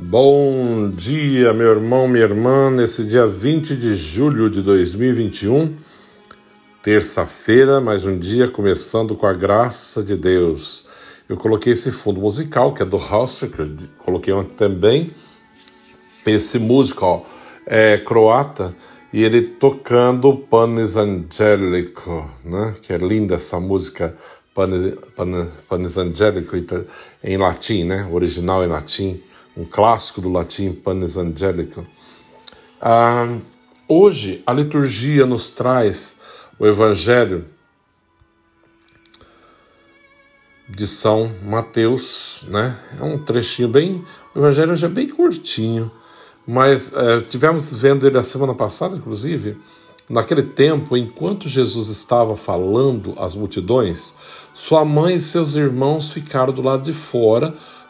Bom dia, meu irmão, minha irmã, nesse dia 20 de julho de 2021, terça-feira, mais um dia começando com a graça de Deus. Eu coloquei esse fundo musical, que é do House, que eu coloquei ontem também. Esse músico ó, é croata e ele tocando Panis Angelico, né? que é linda essa música Panis, Panis, Panis Angelico em latim, né? original em latim um clássico do latim Panis Angelico. Ah, hoje a liturgia nos traz o Evangelho de São Mateus, né? É um trechinho bem, o Evangelho já é bem curtinho, mas é, tivemos vendo ele a semana passada, inclusive, naquele tempo, enquanto Jesus estava falando às multidões, sua mãe e seus irmãos ficaram do lado de fora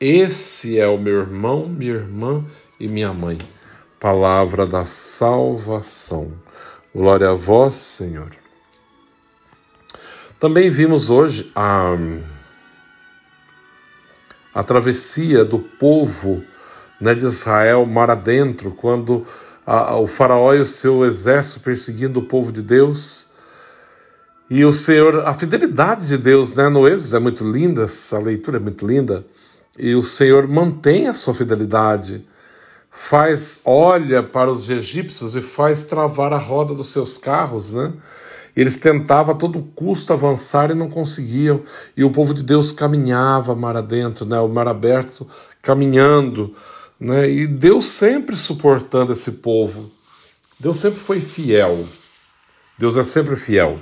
esse é o meu irmão, minha irmã e minha mãe. Palavra da salvação. Glória a vós, Senhor. Também vimos hoje a, a travessia do povo né, de Israel mar adentro, quando a, o faraó e o seu exército perseguindo o povo de Deus. E o Senhor, a fidelidade de Deus né, no Êxodo é muito linda, essa leitura é muito linda e o Senhor mantém a sua fidelidade, faz, olha para os egípcios e faz travar a roda dos seus carros, né? Eles tentavam a todo custo avançar e não conseguiam, e o povo de Deus caminhava mar adentro, né? O mar aberto caminhando, né? E Deus sempre suportando esse povo. Deus sempre foi fiel. Deus é sempre fiel.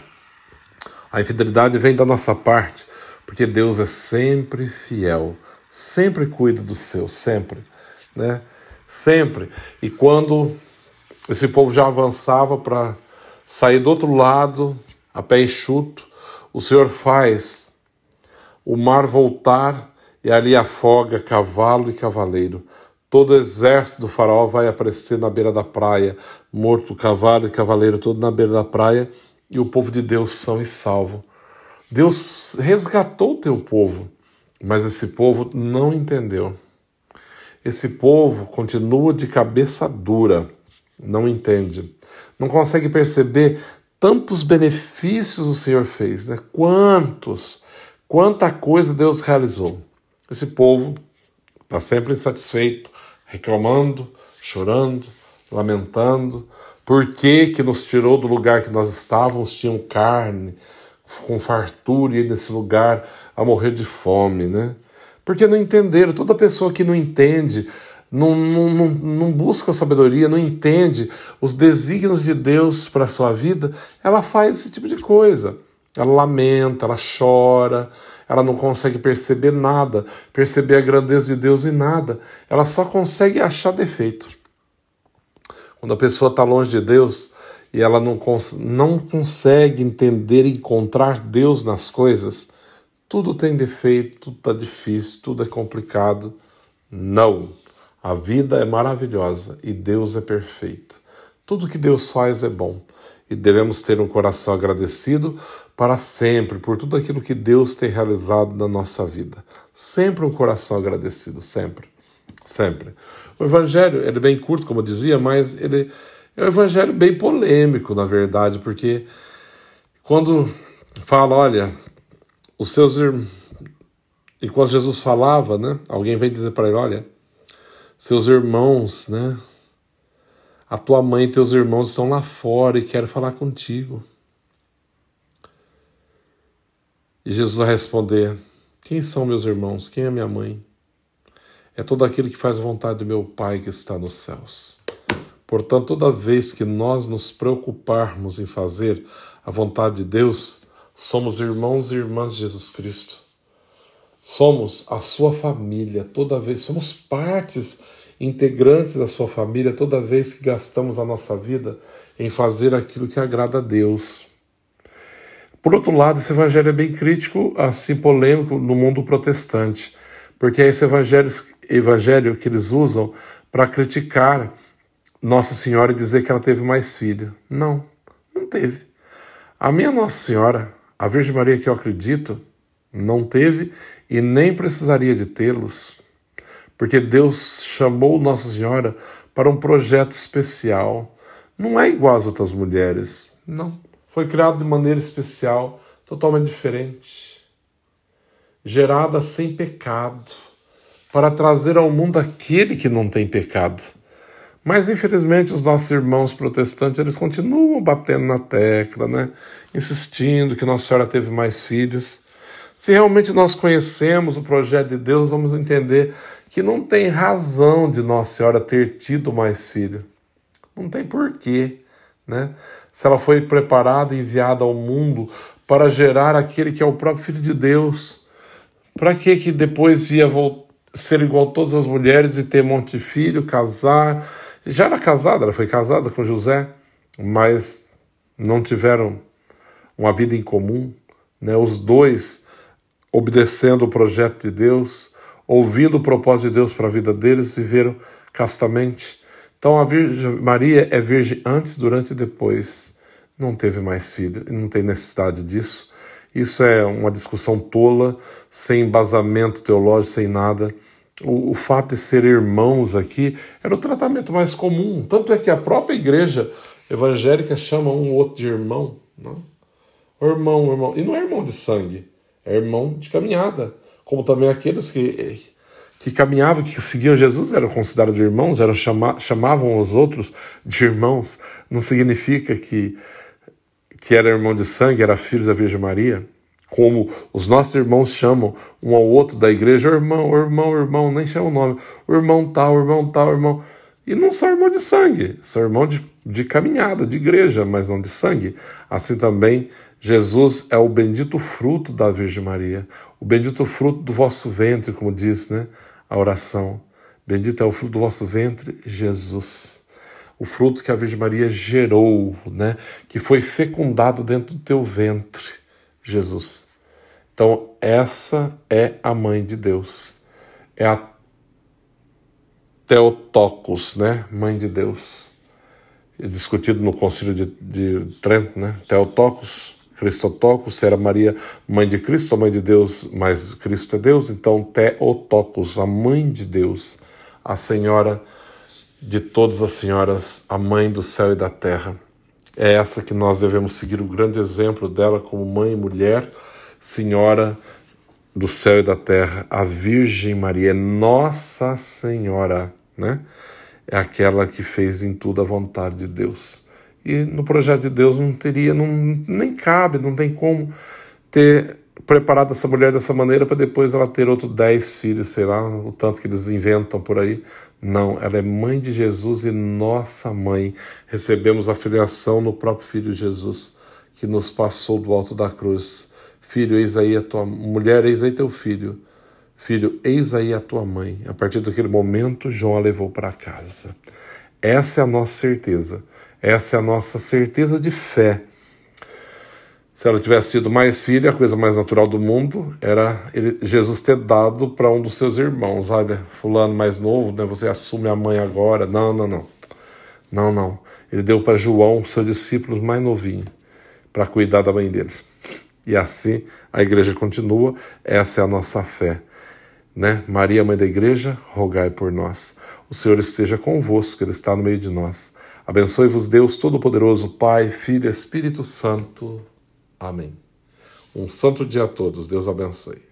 A infidelidade vem da nossa parte, porque Deus é sempre fiel sempre cuida do seu, sempre, né? Sempre. E quando esse povo já avançava para sair do outro lado, a pé enxuto, o Senhor faz o mar voltar e ali afoga cavalo e cavaleiro. Todo o exército do faraó vai aparecer na beira da praia, morto cavalo e cavaleiro, todo na beira da praia, e o povo de Deus são e salvo. Deus resgatou o teu povo. Mas esse povo não entendeu. Esse povo continua de cabeça dura, não entende, não consegue perceber tantos benefícios o Senhor fez, né? Quantos, quanta coisa Deus realizou. Esse povo está sempre insatisfeito, reclamando, chorando, lamentando. Por que, que nos tirou do lugar que nós estávamos? Tinham carne, com fartura e nesse lugar a morrer de fome, né? Porque não entenderam. Toda pessoa que não entende, não, não, não, não busca sabedoria, não entende os desígnios de Deus para a sua vida, ela faz esse tipo de coisa. Ela lamenta, ela chora, ela não consegue perceber nada, perceber a grandeza de Deus em nada. Ela só consegue achar defeito. Quando a pessoa está longe de Deus e ela não, cons não consegue entender e encontrar Deus nas coisas, tudo tem defeito, tudo está difícil, tudo é complicado. Não. A vida é maravilhosa e Deus é perfeito. Tudo que Deus faz é bom e devemos ter um coração agradecido para sempre por tudo aquilo que Deus tem realizado na nossa vida. Sempre um coração agradecido, sempre. Sempre. O evangelho é bem curto, como eu dizia, mas ele é um evangelho bem polêmico, na verdade, porque quando fala, olha, os seus irmãos. Enquanto Jesus falava, né? Alguém vem dizer para ele: olha, seus irmãos, né? A tua mãe e teus irmãos estão lá fora e querem falar contigo. E Jesus vai responder: Quem são meus irmãos? Quem é minha mãe? É todo aquele que faz a vontade do meu Pai que está nos céus. Portanto, toda vez que nós nos preocuparmos em fazer a vontade de Deus, Somos irmãos e irmãs de Jesus Cristo. Somos a sua família toda vez, somos partes integrantes da sua família toda vez que gastamos a nossa vida em fazer aquilo que agrada a Deus. Por outro lado, esse evangelho é bem crítico, assim polêmico no mundo protestante, porque é esse evangelho, evangelho que eles usam para criticar Nossa Senhora e dizer que ela teve mais filho. Não, não teve. A minha Nossa Senhora, a Virgem Maria que eu acredito, não teve e nem precisaria de tê-los, porque Deus chamou Nossa Senhora para um projeto especial. Não é igual às outras mulheres, não. Foi criado de maneira especial, totalmente diferente. Gerada sem pecado, para trazer ao mundo aquele que não tem pecado. Mas infelizmente os nossos irmãos protestantes eles continuam batendo na tecla, né? Insistindo que Nossa Senhora teve mais filhos. Se realmente nós conhecemos o projeto de Deus, vamos entender que não tem razão de Nossa Senhora ter tido mais filho. Não tem porquê, né? Se ela foi preparada e enviada ao mundo para gerar aquele que é o próprio Filho de Deus, para que que depois ia ser igual a todas as mulheres e ter um monte de filho, casar? Já era casada, ela foi casada com José, mas não tiveram uma vida em comum, né? Os dois obedecendo o projeto de Deus, ouvindo o propósito de Deus para a vida deles, viveram castamente. Então a Virgem Maria é virgem antes, durante e depois. Não teve mais filho, não tem necessidade disso. Isso é uma discussão tola, sem embasamento teológico, sem nada. O, o, fato de ser irmãos aqui era o tratamento mais comum. Tanto é que a própria igreja evangélica chama um outro de irmão. Não? O irmão, irmão. E não é irmão de sangue, é irmão de caminhada. Como também aqueles que, que caminhavam, que seguiam Jesus, eram considerados irmãos, eram chama, chamavam os outros de irmãos. Não significa que, que era irmão de sangue, era filho da Virgem Maria. Como os nossos irmãos chamam um ao outro da igreja, irmão, irmão, irmão, nem chama o nome, o irmão tal, irmão tal, irmão. E não são irmão de sangue, são irmão de, de caminhada, de igreja, mas não de sangue. Assim também Jesus é o bendito fruto da Virgem Maria, o bendito fruto do vosso ventre, como diz né, a oração. Bendito é o fruto do vosso ventre, Jesus. O fruto que a Virgem Maria gerou, né, que foi fecundado dentro do teu ventre, Jesus. Então, essa é a mãe de Deus. É a Teotocos, né, mãe de Deus. Discutido no Concílio de, de Trento, né, Teotocos Cristotocos, se era Maria, mãe de Cristo, a mãe de Deus, mas Cristo é Deus, então Teotocos, a mãe de Deus, a senhora de todas as senhoras, a mãe do céu e da terra. É essa que nós devemos seguir o grande exemplo dela como mãe e mulher, senhora do céu e da terra, a Virgem Maria, Nossa Senhora, né? É aquela que fez em tudo a vontade de Deus. E no projeto de Deus não teria, não, nem cabe, não tem como ter preparado essa mulher dessa maneira para depois ela ter outros dez filhos, sei lá, o tanto que eles inventam por aí. Não, ela é mãe de Jesus e nossa mãe. Recebemos a filiação no próprio Filho Jesus, que nos passou do alto da cruz. Filho, eis aí a tua mulher, eis aí teu filho. Filho, eis aí a tua mãe. A partir daquele momento, João a levou para casa. Essa é a nossa certeza essa é a nossa certeza de fé. Se ela tivesse sido mais filha, a coisa mais natural do mundo era ele, Jesus ter dado para um dos seus irmãos. Olha, fulano mais novo, né, você assume a mãe agora. Não, não, não. Não, não. Ele deu para João, seu discípulo mais novinho, para cuidar da mãe deles. E assim a igreja continua. Essa é a nossa fé. Né? Maria, mãe da igreja, rogai por nós. O Senhor esteja convosco, Ele está no meio de nós. Abençoe-vos Deus Todo-Poderoso, Pai, Filho Espírito Santo. Amém. Um santo dia a todos. Deus abençoe.